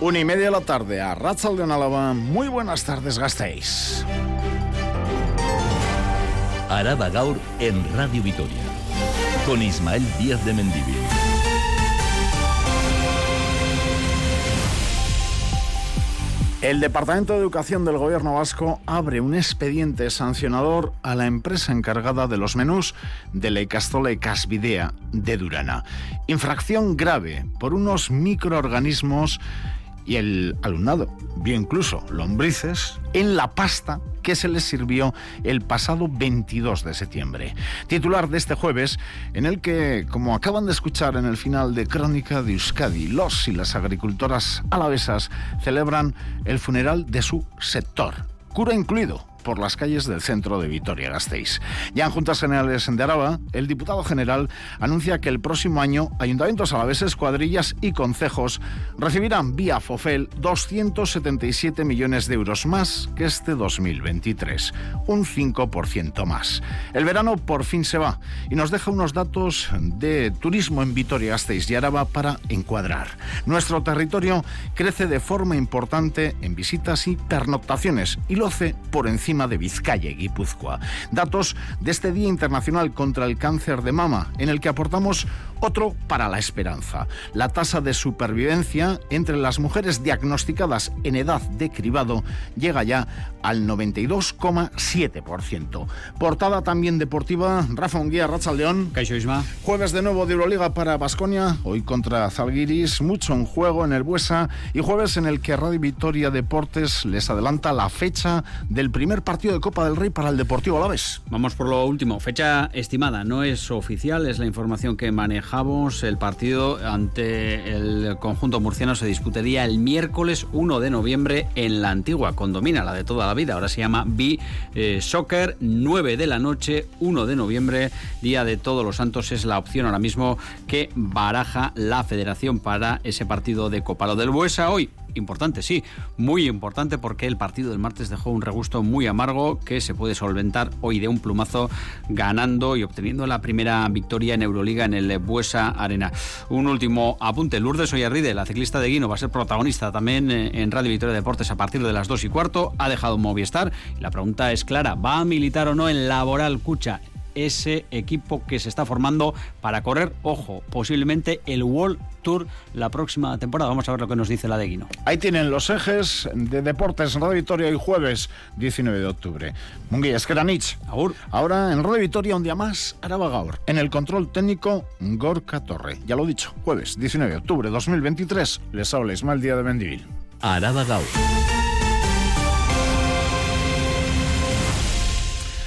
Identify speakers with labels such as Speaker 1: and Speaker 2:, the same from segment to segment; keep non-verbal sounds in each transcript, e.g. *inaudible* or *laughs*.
Speaker 1: Una y media de la tarde a Ratzal de Álava. Muy buenas tardes, gastéis.
Speaker 2: Araba Gaur en Radio Vitoria. Con Ismael Díaz de Mendivil.
Speaker 1: El Departamento de Educación del Gobierno Vasco abre un expediente sancionador a la empresa encargada de los menús de la Icastole Casvidea de Durana. Infracción grave por unos microorganismos y el alumnado vio incluso lombrices en la pasta que se les sirvió el pasado 22 de septiembre. Titular de este jueves, en el que, como acaban de escuchar en el final de Crónica de Euskadi, los y las agricultoras alavesas celebran el funeral de su sector, cura incluido por las calles del centro de Vitoria-Gasteiz. Ya en Juntas Generales de Araba, el diputado general anuncia que el próximo año ayuntamientos alaveses, cuadrillas y concejos recibirán vía FOFEL 277 millones de euros más que este 2023, un 5% más. El verano por fin se va y nos deja unos datos de turismo en Vitoria-Gasteiz y Araba para encuadrar. Nuestro territorio crece de forma importante en visitas y pernoctaciones y lo hace por encima de Vizcaya y Guipúzcoa. Datos de este Día Internacional contra el Cáncer de Mama, en el que aportamos otro para la esperanza. La tasa de supervivencia entre las mujeres diagnosticadas en edad de cribado llega ya al 92,7%. Portada también deportiva, Rafa Unguía, León. Jueves de nuevo de Euroliga para Basconia, hoy contra Zalgiris, mucho en juego en el Buesa y jueves en el que Radio Victoria Deportes les adelanta la fecha del primer partido de Copa del Rey para el Deportivo Alavés.
Speaker 3: Vamos por lo último, fecha estimada, no es oficial, es la información que maneja el partido ante el conjunto murciano se disputaría el miércoles 1 de noviembre en la antigua condomina, la de toda la vida. Ahora se llama B eh, Soccer, 9 de la noche, 1 de noviembre, Día de Todos los Santos. Es la opción ahora mismo que baraja la federación para ese partido de Copa. Lo del Buesa hoy, importante, sí, muy importante porque el partido del martes dejó un regusto muy amargo que se puede solventar hoy de un plumazo ganando y obteniendo la primera victoria en Euroliga en el Buesa Arena. Un último apunte, Lourdes Oyarride, la ciclista de Guino, va a ser protagonista también eh, en Radio Victoria Deportes a partir de las 2 y cuarto, ha dejado Movistar la pregunta es clara, ¿va a militar o no en Laboral Cucha? Ese equipo que se está formando para correr, ojo, posiblemente el World Tour la próxima temporada. Vamos a ver lo que nos dice la de Guino.
Speaker 1: Ahí tienen los ejes de deportes en Radio Victoria hoy jueves 19 de octubre. Munguía Esqueranich. Ahora en Radio Victoria un día más, Araba Gaur. En el control técnico, Gorka Torre. Ya lo he dicho, jueves 19 de octubre 2023. Les habla Ismael Día de Mendivil.
Speaker 2: Araba Gaur.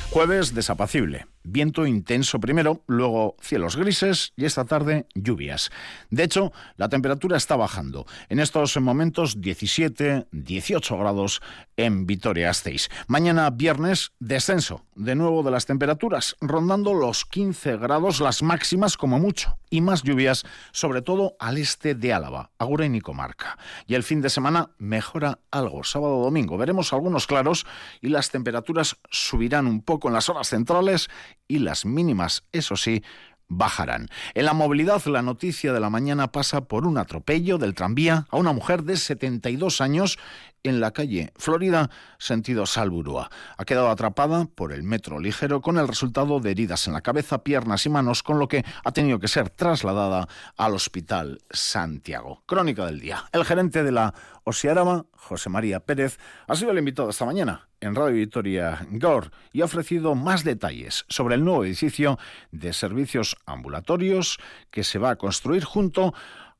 Speaker 1: Jueves desapacible. Viento intenso primero, luego cielos grises y esta tarde lluvias. De hecho, la temperatura está bajando. En estos momentos 17, 18 grados en Vitoria-Gasteiz. Mañana viernes descenso de nuevo de las temperaturas, rondando los 15 grados las máximas como mucho y más lluvias, sobre todo al este de Álava, Aguren y Comarca. Y el fin de semana mejora algo, sábado domingo. Veremos algunos claros y las temperaturas subirán un poco en las horas centrales y las mínimas, eso sí, bajarán. En la movilidad, la noticia de la mañana pasa por un atropello del tranvía a una mujer de 72 años en la calle Florida, sentido Salburúa. Ha quedado atrapada por el metro ligero con el resultado de heridas en la cabeza, piernas y manos, con lo que ha tenido que ser trasladada al Hospital Santiago. Crónica del día. El gerente de la Osiarama, José María Pérez, ha sido el invitado esta mañana en Radio Victoria Gor y ha ofrecido más detalles sobre el nuevo edificio de servicios ambulatorios que se va a construir junto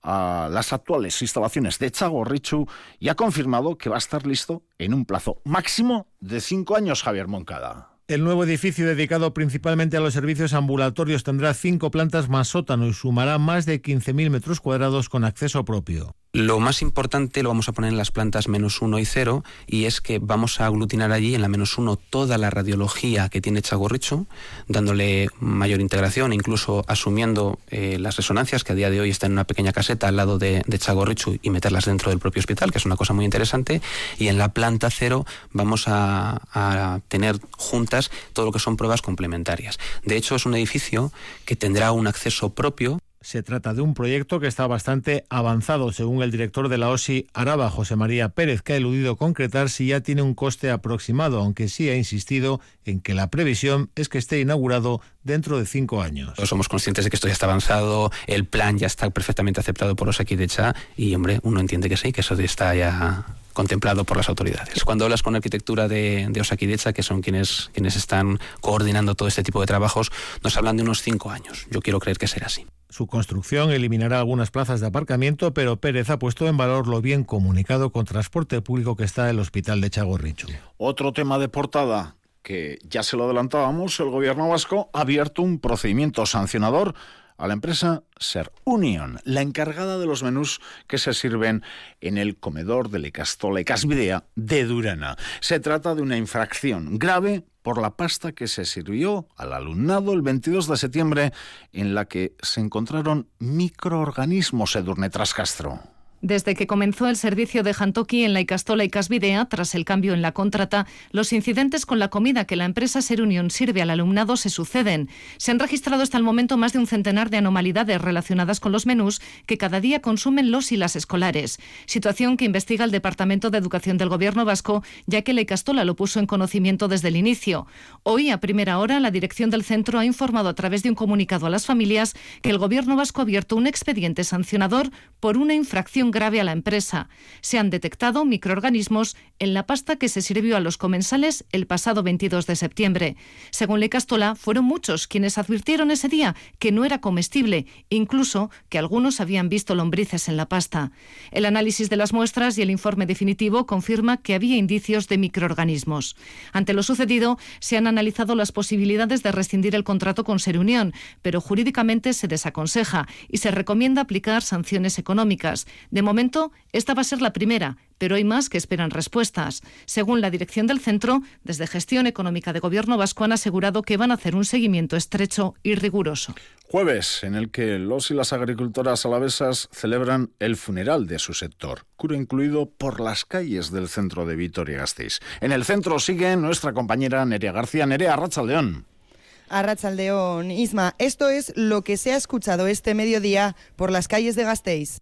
Speaker 1: a las actuales instalaciones de Richu y ha confirmado que va a estar listo en un plazo máximo de cinco años, Javier Moncada.
Speaker 4: El nuevo edificio dedicado principalmente a los servicios ambulatorios tendrá cinco plantas más sótano y sumará más de 15.000 metros cuadrados con acceso propio.
Speaker 5: Lo más importante lo vamos a poner en las plantas menos uno y cero y es que vamos a aglutinar allí en la menos uno toda la radiología que tiene Chagorricho, dándole mayor integración, incluso asumiendo eh, las resonancias que a día de hoy están en una pequeña caseta al lado de, de Chagorricho y meterlas dentro del propio hospital, que es una cosa muy interesante. Y en la planta cero vamos a, a tener juntas todo lo que son pruebas complementarias. De hecho, es un edificio que tendrá un acceso propio
Speaker 4: Se trata de un proyecto que está bastante avanzado, según el director de la OSI Araba, José María Pérez, que ha eludido concretar si ya tiene un coste aproximado, aunque sí ha insistido en que la previsión es que esté inaugurado dentro de cinco años.
Speaker 5: Somos conscientes de que esto ya está avanzado, el plan ya está perfectamente aceptado por los Decha y, hombre, uno entiende que sí, que eso está ya contemplado por las autoridades. Cuando hablas con arquitectura de, de Osakidecha, que son quienes, quienes están coordinando todo este tipo de trabajos, nos hablan de unos cinco años. Yo quiero creer que será así.
Speaker 4: Su construcción eliminará algunas plazas de aparcamiento, pero Pérez ha puesto en valor lo bien comunicado con transporte público que está el hospital de Chagorricho.
Speaker 1: Otro tema de portada que ya se lo adelantábamos, el gobierno vasco ha abierto un procedimiento sancionador a la empresa Ser Union, la encargada de los menús que se sirven en el comedor de Lecastola y Casvidea de Durana. Se trata de una infracción grave por la pasta que se sirvió al alumnado el 22 de septiembre en la que se encontraron microorganismos Edurne Trascastro.
Speaker 6: Desde que comenzó el servicio de Jantoki en la Icastola y Casvidea, tras el cambio en la contrata, los incidentes con la comida que la empresa Serunion sirve al alumnado se suceden. Se han registrado hasta el momento más de un centenar de anomalidades relacionadas con los menús que cada día consumen los y las escolares. Situación que investiga el Departamento de Educación del Gobierno vasco, ya que la Icastola lo puso en conocimiento desde el inicio. Hoy, a primera hora, la dirección del centro ha informado a través de un comunicado a las familias que el Gobierno vasco ha abierto un expediente sancionador por una infracción grave a la empresa. Se han detectado microorganismos en la pasta que se sirvió a los comensales el pasado 22 de septiembre. Según Le Castola, fueron muchos quienes advirtieron ese día que no era comestible, incluso que algunos habían visto lombrices en la pasta. El análisis de las muestras y el informe definitivo confirma que había indicios de microorganismos. Ante lo sucedido, se han analizado las posibilidades de rescindir el contrato con Serunión, pero jurídicamente se desaconseja y se recomienda aplicar sanciones económicas. De momento, esta va a ser la primera, pero hay más que esperan respuestas. Según la dirección del centro, desde Gestión Económica de Gobierno Vasco han asegurado que van a hacer un seguimiento estrecho y riguroso.
Speaker 1: Jueves, en el que los y las agricultoras alavesas celebran el funeral de su sector, curo incluido por las calles del centro de Vitoria-Gasteiz. En el centro sigue nuestra compañera Nerea García. Nerea Rachaldeón.
Speaker 7: A Rachaldeón, Isma, esto es lo que se ha escuchado este mediodía por las calles de Gasteiz.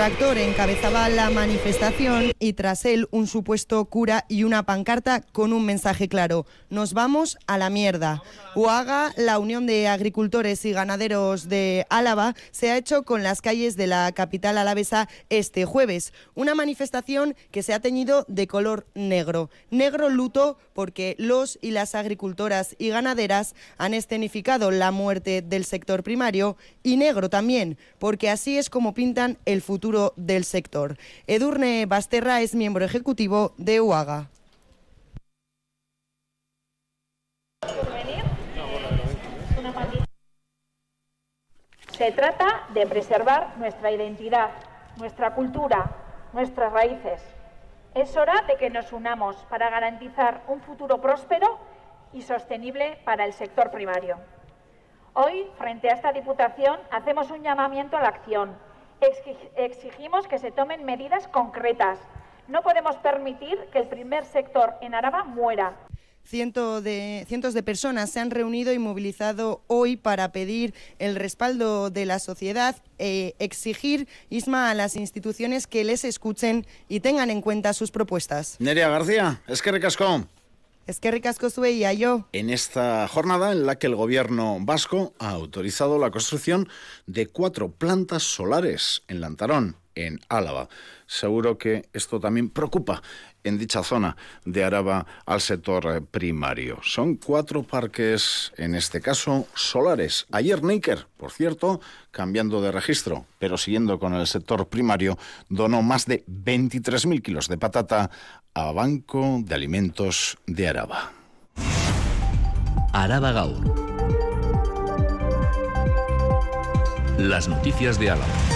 Speaker 7: Tractor encabezaba la manifestación y tras él un supuesto cura y una pancarta con un mensaje claro. Nos vamos a la mierda. UAGA, la Unión de Agricultores y Ganaderos de Álava, se ha hecho con las calles de la capital alavesa este jueves. Una manifestación que se ha teñido de color negro. Negro luto porque los y las agricultoras y ganaderas han escenificado la muerte del sector primario y negro también porque así es como pintan el futuro del sector. Edurne Basterra es miembro ejecutivo de UAGA.
Speaker 8: Se trata de preservar nuestra identidad, nuestra cultura, nuestras raíces. Es hora de que nos unamos para garantizar un futuro próspero y sostenible para el sector primario. Hoy, frente a esta Diputación, hacemos un llamamiento a la acción exigimos que se tomen medidas concretas. No podemos permitir que el primer sector en Araba muera.
Speaker 7: de, cientos de personas se han reunido y movilizado hoy para pedir el respaldo de la sociedad, e exigir, Isma, a las instituciones que les escuchen y tengan en cuenta sus propuestas.
Speaker 1: Nerea García, es que recascó.
Speaker 7: Es que ricasco y yo.
Speaker 1: En esta jornada en la que el gobierno vasco ha autorizado la construcción de cuatro plantas solares en Lantarón, en Álava. Seguro que esto también preocupa en dicha zona de Araba al sector primario. Son cuatro parques, en este caso, solares. Ayer Neiker, por cierto, cambiando de registro, pero siguiendo con el sector primario, donó más de 23.000 kilos de patata a Banco de Alimentos de Araba.
Speaker 2: Araba Gaur. Las noticias de Álava.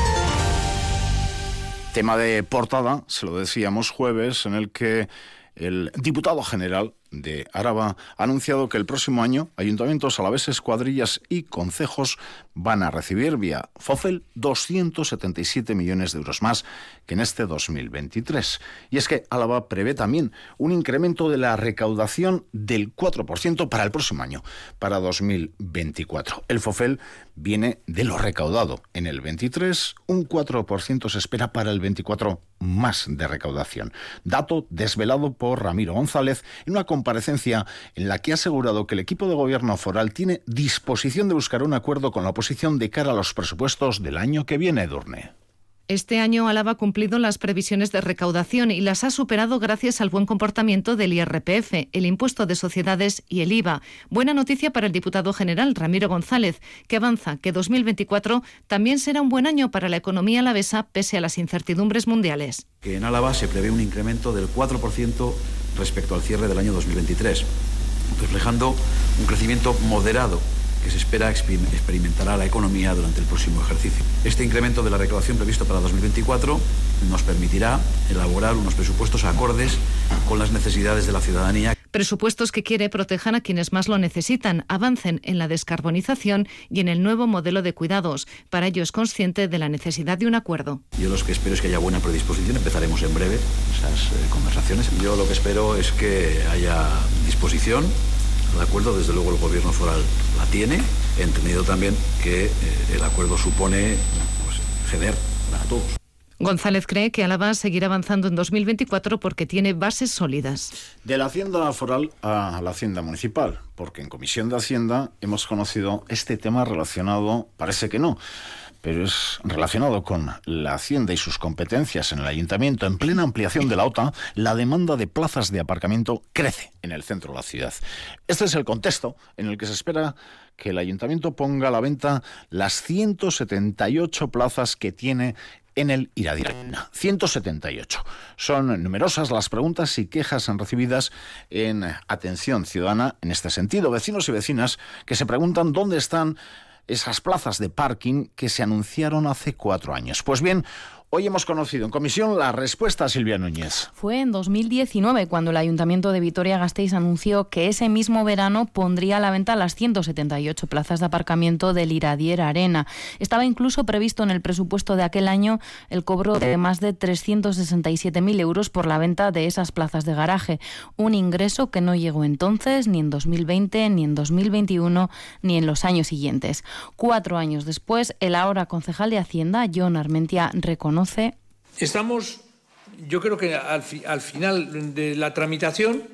Speaker 1: Tema de portada, se lo decíamos jueves, en el que el diputado general de Araba ha anunciado que el próximo año ayuntamientos alaveses, cuadrillas y concejos van a recibir vía FOFEL 277 millones de euros más que en este 2023. Y es que Álava prevé también un incremento de la recaudación del 4% para el próximo año, para 2024. El FOFEL viene de lo recaudado en el 23, un 4% se espera para el 24 más de recaudación. Dato desvelado por Ramiro González en una comparecencia en la que ha asegurado que el equipo de gobierno foral tiene disposición de buscar un acuerdo con la oposición de cara a los presupuestos del año que viene, Durne.
Speaker 6: Este año Álava ha cumplido las previsiones de recaudación y las ha superado gracias al buen comportamiento del IRPF, el impuesto de sociedades y el IVA. Buena noticia para el diputado general Ramiro González, que avanza que 2024 también será un buen año para la economía alavesa pese a las incertidumbres mundiales.
Speaker 9: Que en Álava se prevé un incremento del 4% respecto al cierre del año 2023, reflejando un crecimiento moderado que se espera experimentará la economía durante el próximo ejercicio. Este incremento de la recaudación previsto para 2024 nos permitirá elaborar unos presupuestos acordes con las necesidades de la ciudadanía.
Speaker 6: Presupuestos que quiere protejan a quienes más lo necesitan, avancen en la descarbonización y en el nuevo modelo de cuidados. Para ello es consciente de la necesidad de un acuerdo.
Speaker 9: Yo lo que espero es que haya buena predisposición. Empezaremos en breve esas eh, conversaciones. Yo lo que espero es que haya disposición de acuerdo, desde luego el gobierno foral la tiene, entendido también que eh, el acuerdo supone pues, ceder para todos.
Speaker 6: González cree que Álava seguirá avanzando en 2024 porque tiene bases sólidas.
Speaker 1: De la Hacienda Foral a la Hacienda Municipal, porque en Comisión de Hacienda hemos conocido este tema relacionado, parece que no, pero es relacionado con la Hacienda y sus competencias en el ayuntamiento. En plena ampliación de la OTA, la demanda de plazas de aparcamiento crece en el centro de la ciudad. Este es el contexto en el que se espera que el ayuntamiento ponga a la venta las 178 plazas que tiene en el Iradirena. 178. Son numerosas las preguntas y quejas recibidas en atención ciudadana en este sentido. Vecinos y vecinas que se preguntan dónde están esas plazas de parking que se anunciaron hace cuatro años. Pues bien, Hoy hemos conocido en comisión la respuesta a Silvia Núñez.
Speaker 10: Fue en 2019 cuando el Ayuntamiento de Vitoria-Gasteiz anunció que ese mismo verano pondría a la venta las 178 plazas de aparcamiento del Iradier Arena. Estaba incluso previsto en el presupuesto de aquel año el cobro de más de 367.000 euros por la venta de esas plazas de garaje, un ingreso que no llegó entonces ni en 2020, ni en 2021, ni en los años siguientes. Cuatro años después, el ahora concejal de Hacienda, John Armentia, reconoce
Speaker 11: Estamos, yo creo que al, al final de la tramitación,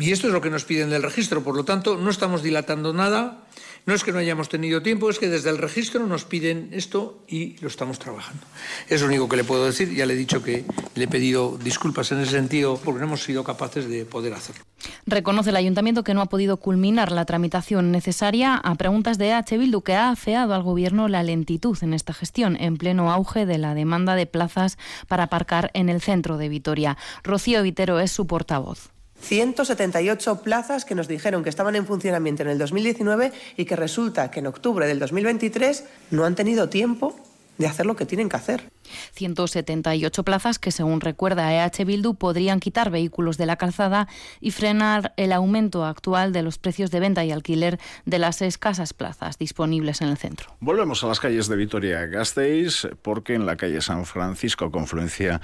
Speaker 11: y esto es lo que nos piden del registro, por lo tanto, no estamos dilatando nada. No es que no hayamos tenido tiempo, es que desde el registro nos piden esto y lo estamos trabajando. Es lo único que le puedo decir. Ya le he dicho que le he pedido disculpas en ese sentido porque no hemos sido capaces de poder hacerlo.
Speaker 10: Reconoce el ayuntamiento que no ha podido culminar la tramitación necesaria a preguntas de H. Bildu, que ha afeado al gobierno la lentitud en esta gestión, en pleno auge de la demanda de plazas para aparcar en el centro de Vitoria. Rocío Vitero es su portavoz.
Speaker 12: 178 plazas que nos dijeron que estaban en funcionamiento en el 2019 y que resulta que en octubre del 2023 no han tenido tiempo de hacer lo que tienen que hacer.
Speaker 10: 178 plazas que, según recuerda EH Bildu, podrían quitar vehículos de la calzada y frenar el aumento actual de los precios de venta y alquiler de las escasas plazas disponibles en el centro.
Speaker 1: Volvemos a las calles de Vitoria-Gasteiz, porque en la calle San Francisco, confluencia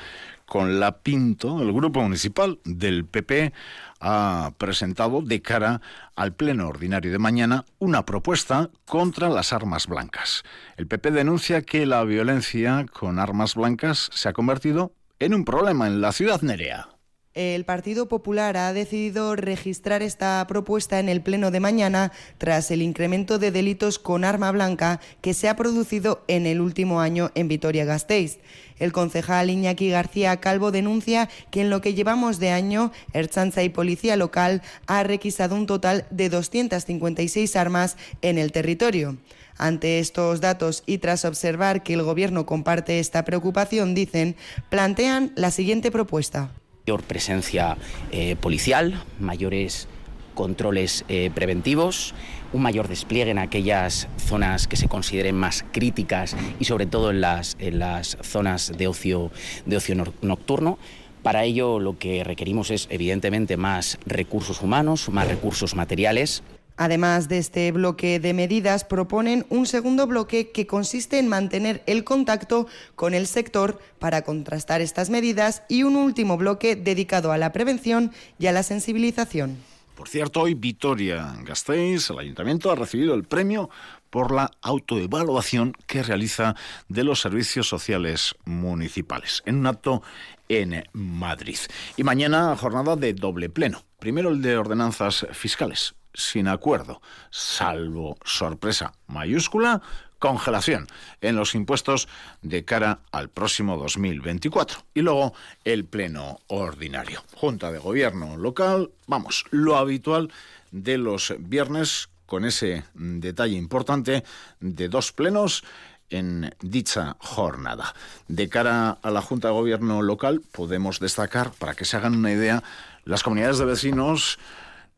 Speaker 1: con la Pinto, el grupo municipal del PP ha presentado de cara al Pleno Ordinario de mañana una propuesta contra las armas blancas. El PP denuncia que la violencia con armas blancas se ha convertido en un problema en la ciudad nerea.
Speaker 7: El Partido Popular ha decidido registrar esta propuesta en el Pleno de mañana tras el incremento de delitos con arma blanca que se ha producido en el último año en Vitoria-Gasteiz. El concejal Iñaki García Calvo denuncia que en lo que llevamos de año, Erchanza y Policía Local ha requisado un total de 256 armas en el territorio. Ante estos datos y tras observar que el Gobierno comparte esta preocupación, dicen, plantean la siguiente propuesta
Speaker 13: mayor presencia eh, policial, mayores controles eh, preventivos, un mayor despliegue en aquellas zonas que se consideren más críticas y sobre todo en las, en las zonas de ocio, de ocio nocturno Para ello lo que requerimos es evidentemente más recursos humanos, más recursos materiales.
Speaker 7: Además de este bloque de medidas, proponen un segundo bloque que consiste en mantener el contacto con el sector para contrastar estas medidas y un último bloque dedicado a la prevención y a la sensibilización.
Speaker 1: Por cierto, hoy Vitoria Gasteiz, el ayuntamiento, ha recibido el premio por la autoevaluación que realiza de los servicios sociales municipales, en un acto en Madrid. Y mañana jornada de doble pleno. Primero el de ordenanzas fiscales, sin acuerdo, salvo sorpresa mayúscula, congelación en los impuestos de cara al próximo 2024. Y luego el pleno ordinario. Junta de Gobierno local, vamos, lo habitual de los viernes con ese detalle importante de dos plenos en dicha jornada. De cara a la Junta de Gobierno local podemos destacar, para que se hagan una idea, las comunidades de vecinos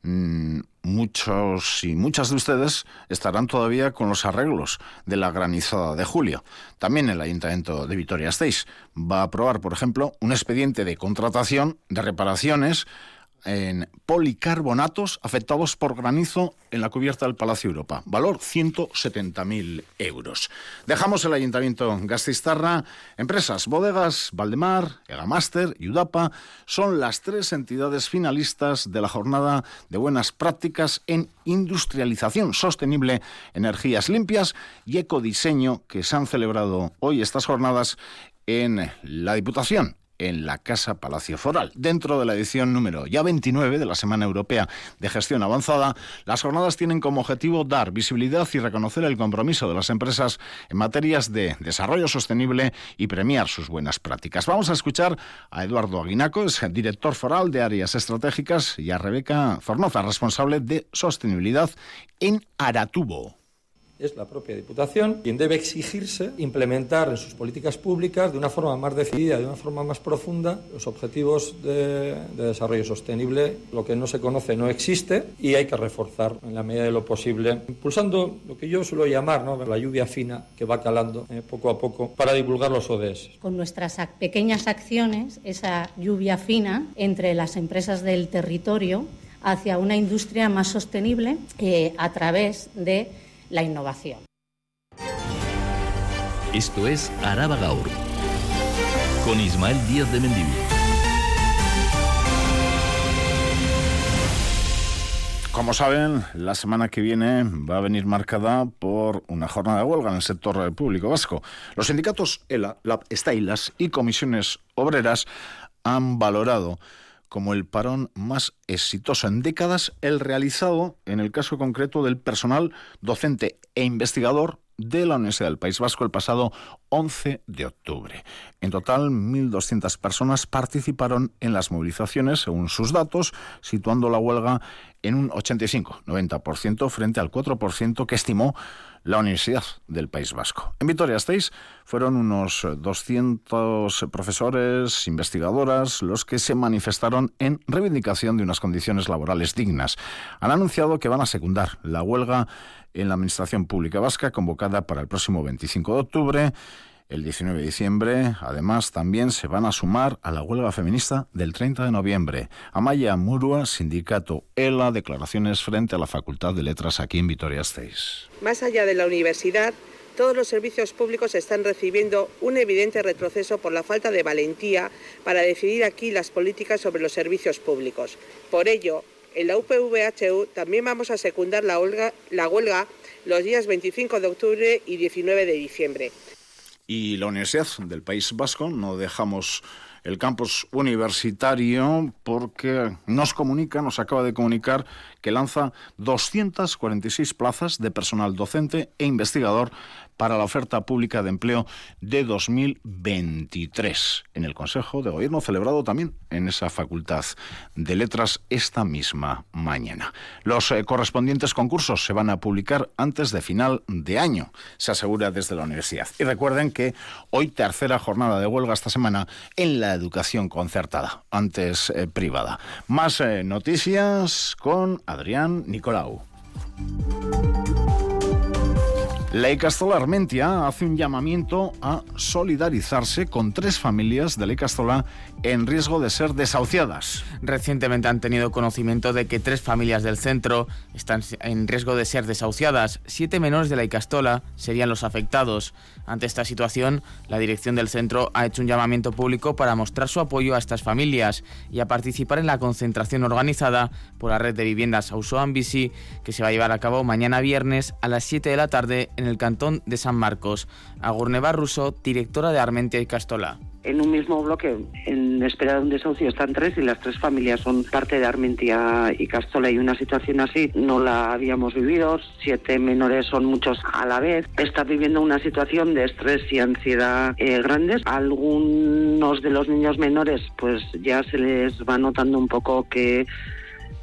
Speaker 1: muchos y muchas de ustedes estarán todavía con los arreglos de la granizada de julio. También el Ayuntamiento de Vitoria-Gasteiz va a aprobar, por ejemplo, un expediente de contratación de reparaciones en policarbonatos afectados por granizo en la cubierta del Palacio Europa. Valor 170.000 euros. Dejamos el Ayuntamiento Gastistarra. Empresas, bodegas, Valdemar, Egamaster y Udapa son las tres entidades finalistas de la jornada de buenas prácticas en industrialización sostenible, energías limpias y ecodiseño que se han celebrado hoy estas jornadas en la Diputación en la Casa Palacio Foral. Dentro de la edición número ya 29 de la Semana Europea de Gestión Avanzada, las jornadas tienen como objetivo dar visibilidad y reconocer el compromiso de las empresas en materias de desarrollo sostenible y premiar sus buenas prácticas. Vamos a escuchar a Eduardo Aguinaco, es director foral de áreas estratégicas, y a Rebeca Zornoza, responsable de sostenibilidad en Aratubo
Speaker 14: es la propia Diputación quien debe exigirse implementar en sus políticas públicas de una forma más decidida, de una forma más profunda, los objetivos de, desarrollo sostenible. Lo que no se conoce no existe y hay que reforzar en la medida de lo posible, impulsando lo que yo suelo llamar la lluvia fina que va calando eh, poco a poco para divulgar los ODS.
Speaker 15: Con nuestras pequeñas acciones, esa lluvia fina entre las empresas del territorio hacia una industria más sostenible eh, a través de la innovación.
Speaker 2: Esto es Araba Gaur, con Ismael Díaz de Mendivil.
Speaker 1: Como saben, la semana que viene va a venir marcada por una jornada de huelga en el sector público vasco. Los sindicatos ELA, LAB, Stailas y comisiones obreras han valorado como el parón más exitoso en décadas, el realizado en el caso concreto del personal docente e investigador de la Universidad del País Vasco el pasado 11 de octubre. En total, 1.200 personas participaron en las movilizaciones, según sus datos, situando la huelga en un 85-90% frente al 4% que estimó la Universidad del País Vasco. En Vitoria-Gasteiz fueron unos 200 profesores, investigadoras, los que se manifestaron en reivindicación de unas condiciones laborales dignas. Han anunciado que van a secundar la huelga en la Administración Pública Vasca convocada para el próximo 25 de octubre el 19 de diciembre, además, también se van a sumar a la huelga feminista del 30 de noviembre. Amaya Murua, sindicato ELA, declaraciones frente a la Facultad de Letras aquí en Vitoria-Gasteiz.
Speaker 16: Más allá de la universidad, todos los servicios públicos están recibiendo un evidente retroceso por la falta de valentía para decidir aquí las políticas sobre los servicios públicos. Por ello, en la UPVHU también vamos a secundar la huelga, la huelga los días 25 de octubre y 19 de diciembre
Speaker 1: y la Universidad del País Vasco. No dejamos el campus universitario porque nos comunica, nos acaba de comunicar que lanza 246 plazas de personal docente e investigador para la oferta pública de empleo de 2023 en el Consejo de Gobierno celebrado también en esa Facultad de Letras esta misma mañana. Los eh, correspondientes concursos se van a publicar antes de final de año, se asegura desde la universidad. Y recuerden que hoy tercera jornada de huelga esta semana en la educación concertada, antes eh, privada. Más eh, noticias con Adrián Nicolau. La Icastola Armentia hace un llamamiento a solidarizarse con tres familias de la Icastola en riesgo de ser desahuciadas.
Speaker 5: Recientemente han tenido conocimiento de que tres familias del centro están en riesgo de ser desahuciadas. Siete menores de la Icastola serían los afectados. Ante esta situación, la dirección del centro ha hecho un llamamiento público para mostrar su apoyo a estas familias y a participar en la concentración organizada por la red de viviendas Ausoan Bici que se va a llevar a cabo mañana viernes a las 7 de la tarde en el cantón de San Marcos. Agurneva Russo, directora de Armentia y Castola
Speaker 17: en un mismo bloque, en espera de un desahucio, están tres y las tres familias son parte de Armentia y Castola y una situación así no la habíamos vivido. Siete menores son muchos a la vez. Están viviendo una situación de estrés y ansiedad eh, grandes. Algunos de los niños menores pues ya se les va notando un poco que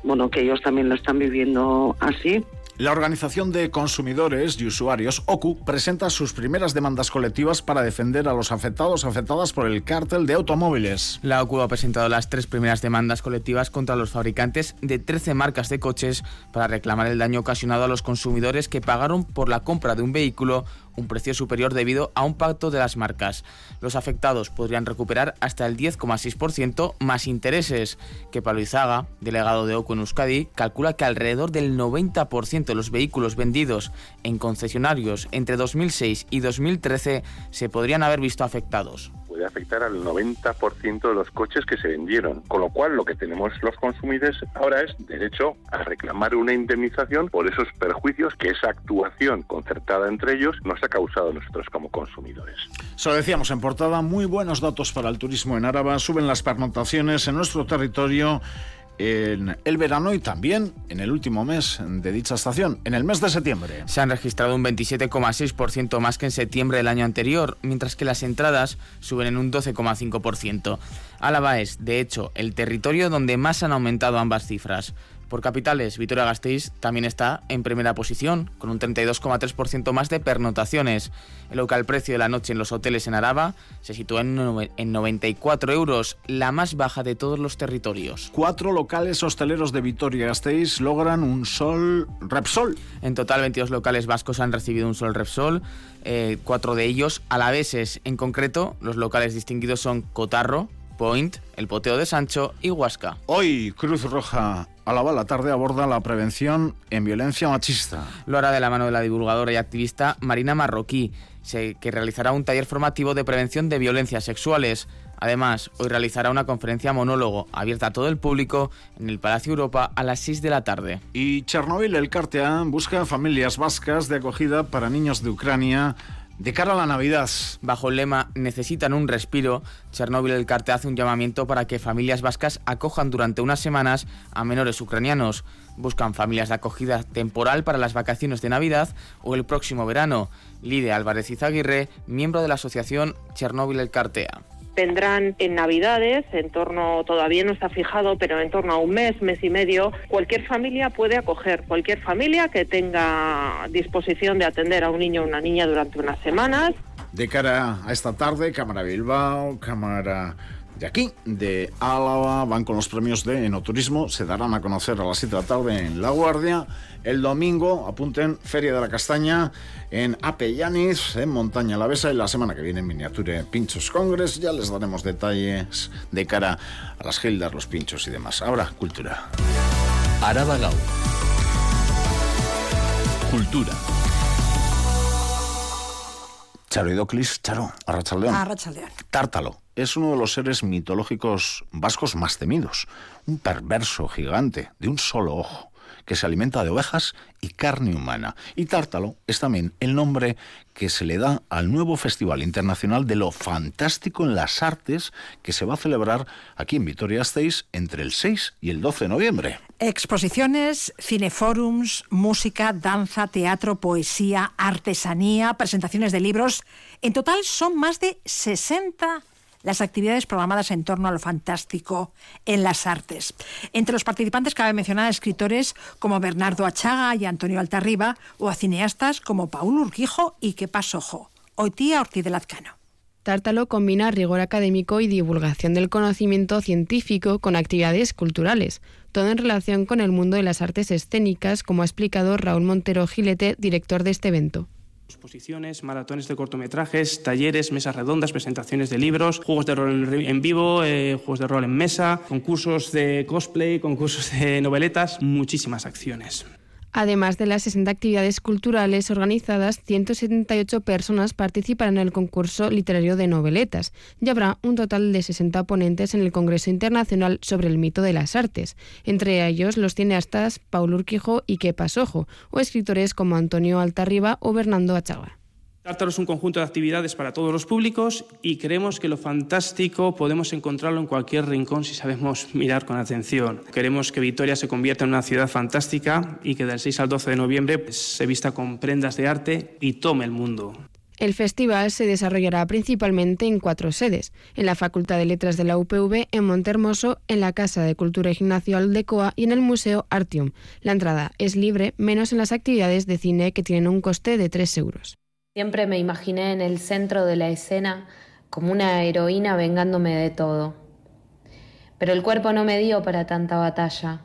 Speaker 17: bueno que ellos también lo están viviendo así
Speaker 1: la Organización de Consumidores y Usuarios, OCU, presenta sus primeras demandas colectivas para defender a los afectados afectadas por el cártel de automóviles.
Speaker 5: La OCU ha presentado las tres primeras demandas colectivas contra los fabricantes de 13 marcas de coches para reclamar el daño ocasionado a los consumidores que pagaron por la compra de un vehículo un precio superior debido a un pacto de las marcas. Los afectados podrían recuperar hasta el 10,6% más intereses, que Pablo Izaga, delegado de OCU en Euskadi, calcula que alrededor del 90% de los vehículos vendidos en concesionarios entre 2006 y 2013 se podrían haber visto afectados
Speaker 18: puede afectar al 90% de los coches que se vendieron. Con lo cual, lo que tenemos los consumidores ahora es derecho a reclamar una indemnización por esos perjuicios que esa actuación concertada entre ellos nos ha causado a nosotros como consumidores.
Speaker 1: So decíamos en portada, muy buenos datos para el turismo en Áraba, suben las pernotaciones en nuestro territorio en el verano y también en el último mes de dicha estación, en el mes de septiembre.
Speaker 5: Se han registrado un 27,6% más que en septiembre del año anterior, mientras que las entradas suben en un 12,5%. Álava es, de hecho, el territorio donde más han aumentado ambas cifras. Por capitales, Vitoria-Gasteiz también está en primera posición, con un 32,3% más de pernotaciones. El local precio de la noche en los hoteles en Araba se sitúa en, 94 euros, la más baja de todos los territorios.
Speaker 1: Cuatro locales hosteleros de Vitoria-Gasteiz logran un sol Repsol.
Speaker 5: En total, 22 locales vascos han recibido un sol Repsol, eh, cuatro de ellos alaveses. En concreto, los locales distinguidos son Cotarro, Point, El Poteo de Sancho y Huasca.
Speaker 1: Hoy Cruz Roja Alaba la tarde aborda la prevención en violencia machista.
Speaker 5: Lo hará de la mano de la divulgadora y activista Marina Marroquí, que realizará un taller formativo de prevención de violencias sexuales. Además, hoy realizará una conferencia monólogo abierta a todo el público en el Palacio Europa a las 6 de la tarde.
Speaker 1: Y Chernobyl, el Cartea, busca familias vascas de acogida para niños de Ucrania de cara a la Navidad.
Speaker 5: Bajo el lema Necesitan un respiro, Chernóbil el Carte hace un llamamiento para que familias vascas acojan durante unas semanas a menores ucranianos. Buscan familias de acogida temporal para las vacaciones de Navidad o el próximo verano. Lide Álvarez Izaguirre, miembro de la asociación Chernóbil el Cartea
Speaker 19: tendrán en Navidades, en torno, todavía no está fijado, pero en torno a un mes, mes y medio, cualquier familia puede acoger, cualquier familia que tenga disposición de atender a un niño o una niña durante unas semanas.
Speaker 1: De cara a esta tarde, Cámara Bilbao, Cámara de aquí, de Álava, van con los premios de Enoturismo, se darán a conocer a las 7 de la tarde en La Guardia. El domingo, apunten, Feria de la Castaña en Apellanis, en Montaña La Besa, y la semana que viene en Miniature Pinchos Congress. Ya les daremos detalles de cara a las gildas, los pinchos y demás. Ahora, cultura.
Speaker 2: Araba Cultura.
Speaker 1: Charo Idoclis, Charo, Arrachaldeón.
Speaker 20: Arrachaldeón.
Speaker 1: Tártalo es uno de los seres mitológicos vascos más temidos. Un perverso gigante de un solo ojo que se alimenta de ovejas y carne humana. Y Tártalo es también el nombre que se le da al nuevo Festival Internacional de lo Fantástico en las Artes que se va a celebrar aquí en Vitoria-Gasteiz entre el 6 y el 12 de noviembre.
Speaker 20: Exposiciones, cineforums, música, danza, teatro, poesía, artesanía, presentaciones de libros. En total son más de 60 las actividades programadas en torno a lo fantástico en las artes. Entre los participantes cabe mencionar a escritores como Bernardo Achaga y Antonio Altarriba o a cineastas como Paul Urquijo y Kepa Sojo. Oitía Ortiz de Lazcano.
Speaker 21: Tártalo combina rigor académico y divulgación del conocimiento científico con actividades culturales, todo en relación con el mundo de las artes escénicas, como ha explicado Raúl Montero Gilete, director de este evento.
Speaker 22: Exposiciones, maratones de cortometrajes, talleres, mesas redondas, presentaciones de libros, juegos de rol en vivo, eh, juegos de rol en mesa, concursos de cosplay, concursos de noveletas, muchísimas acciones.
Speaker 21: Además de las 60 actividades culturales organizadas, 178 personas participan en el concurso literario de noveletas y habrá un total de 60 ponentes en el Congreso Internacional sobre el mito de las artes, entre ellos los cineastas Paul Urquijo y Kepa Sojo, o escritores como Antonio Altarriba o Bernardo Achaga.
Speaker 22: Tártaro es un conjunto de actividades para todos los públicos y creemos que lo fantástico podemos encontrarlo en cualquier rincón si sabemos mirar con atención. Queremos que Vitoria se convierta en una ciudad fantástica y que del 6 al 12 de noviembre pues, se vista con prendas de arte y tome el mundo.
Speaker 21: El festival se desarrollará principalmente en cuatro sedes, en la Facultad de Letras de la UPV, en Montermoso, en la Casa de Cultura Ignacio Aldecoa y en el Museo Artium. La entrada es libre, menos en las actividades de cine que tienen un coste de 3 euros.
Speaker 23: Siempre me imaginé en el centro de la escena como una heroína vengándome de todo. Pero el cuerpo no me dio para tanta batalla.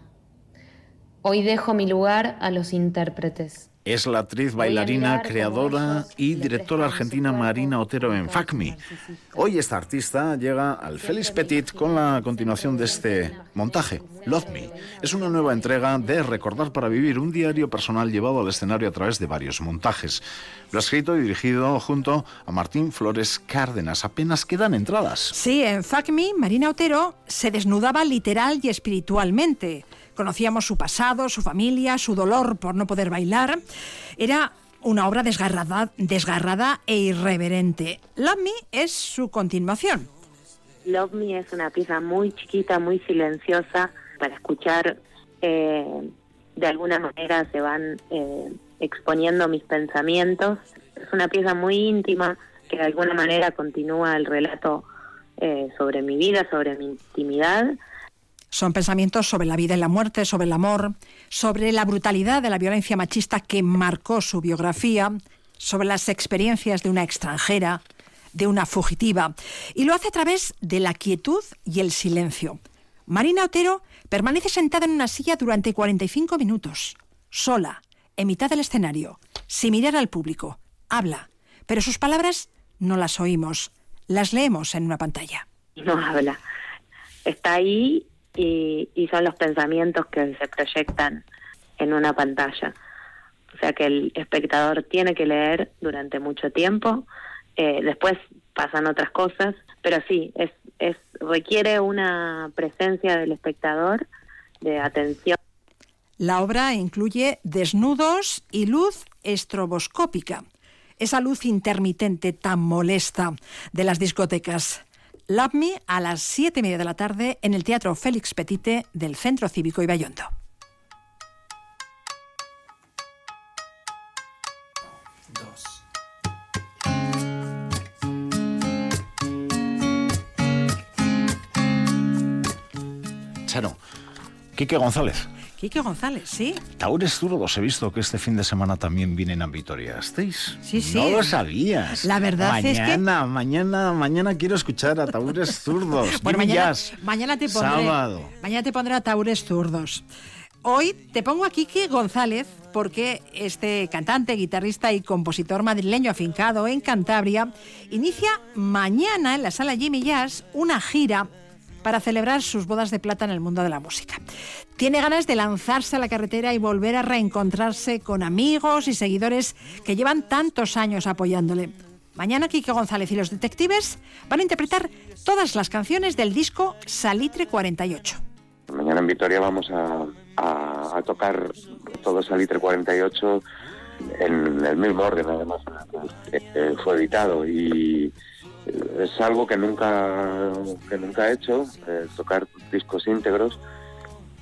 Speaker 23: Hoy dejo mi lugar a los intérpretes.
Speaker 1: Es la actriz, bailarina, creadora y directora argentina Marina Otero en FACMI. Hoy esta artista llega al Félix Petit con la continuación de este montaje, Love Me. Es una nueva entrega de Recordar para Vivir, un diario personal llevado al escenario a través de varios montajes. Lo ha escrito y dirigido junto a Martín Flores Cárdenas. Apenas quedan entradas.
Speaker 20: Sí, en FACMI, Marina Otero se desnudaba literal y espiritualmente Conocíamos su pasado, su familia, su dolor por no poder bailar. Era una obra desgarrada, desgarrada e irreverente. Love Me es su continuación.
Speaker 24: Love Me es una pieza muy chiquita, muy silenciosa para escuchar. Eh, de alguna manera se van eh, exponiendo mis pensamientos. Es una pieza muy íntima que de alguna manera continúa el relato eh, sobre mi vida, sobre mi intimidad
Speaker 20: son pensamientos sobre la vida y la muerte, sobre el amor, sobre la brutalidad de la violencia machista que marcó su biografía, sobre las experiencias de una extranjera, de una fugitiva, y lo hace a través de la quietud y el silencio. Marina Otero permanece sentada en una silla durante 45 minutos, sola, en mitad del escenario, sin mirar al público. Habla, pero sus palabras no las oímos, las leemos en una pantalla.
Speaker 24: No habla. Está ahí y, son los pensamientos que se proyectan en una pantalla. O sea que el espectador tiene que leer durante mucho tiempo, eh, después pasan otras cosas, pero sí, es, es, requiere una presencia del espectador, de atención.
Speaker 20: La obra incluye desnudos y luz estroboscópica, esa luz intermitente tan molesta de las discotecas. Love Me a las 7 y media de la tarde en el Teatro Félix Petite del Centro Cívico Ibayondo.
Speaker 1: Chano, Quique González.
Speaker 20: Quique González, sí.
Speaker 1: Taures zurdos, he visto que este fin de semana también vienen a Vitoria.
Speaker 20: Sí, sí.
Speaker 1: No lo sabías.
Speaker 20: La verdad
Speaker 1: es
Speaker 20: que...
Speaker 1: Mañana, mañana, mañana quiero escuchar a Taures zurdos. *laughs*
Speaker 20: bueno, mañana, mañana, te pondré...
Speaker 1: Sábado.
Speaker 20: Mañana te pondré a Taures zurdos. Hoy te pongo a Quique González porque este cantante, guitarrista y compositor madrileño afincado en Cantabria inicia mañana en la sala Jimmy Jazz una gira para celebrar sus bodas de plata en el mundo de la música. Tiene ganas de lanzarse a la carretera y volver a reencontrarse con amigos y seguidores que llevan tantos años apoyándole. Mañana Quique González y los detectives van a interpretar todas las canciones del disco Salitre 48.
Speaker 25: Mañana en Vitoria vamos a, tocar todo Salitre 48 en el mismo orden, además, que fue editado y es algo que nunca, que nunca he hecho, eh, tocar discos íntegros,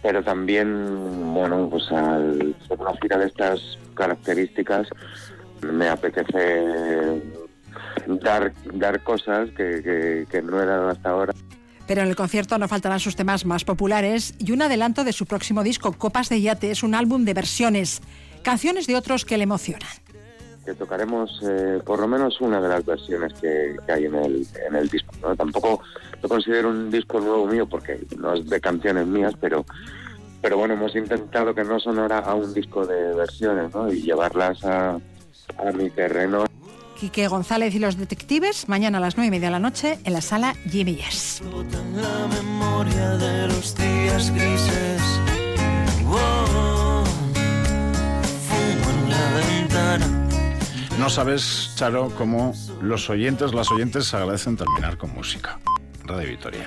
Speaker 25: pero también, bueno, pues al una gira de estas características, me apetece dar, dar cosas que, que no he dado hasta ahora.
Speaker 20: Pero en el concierto no faltarán sus temas más populares y un adelanto de su próximo disco, Copas de Yate, es un álbum de versiones, canciones de otros que le emocionan
Speaker 25: que tocaremos eh, por lo menos una de las versiones que, hay en el, en el disco. ¿no? Tampoco lo considero un disco nuevo mío porque no es de canciones mías, pero, pero bueno, hemos intentado que no sonara a un disco de versiones ¿no? y llevarlas a, a mi terreno.
Speaker 20: Quique González y los detectives, mañana a las nueve y media de la noche en la sala Jimmy Yes.
Speaker 26: La memoria de los días grises. Wow, fumo en la ventana.
Speaker 1: No sabes, Charo, cómo los oyentes, las oyentes agradecen terminar con música. Radio Victoria.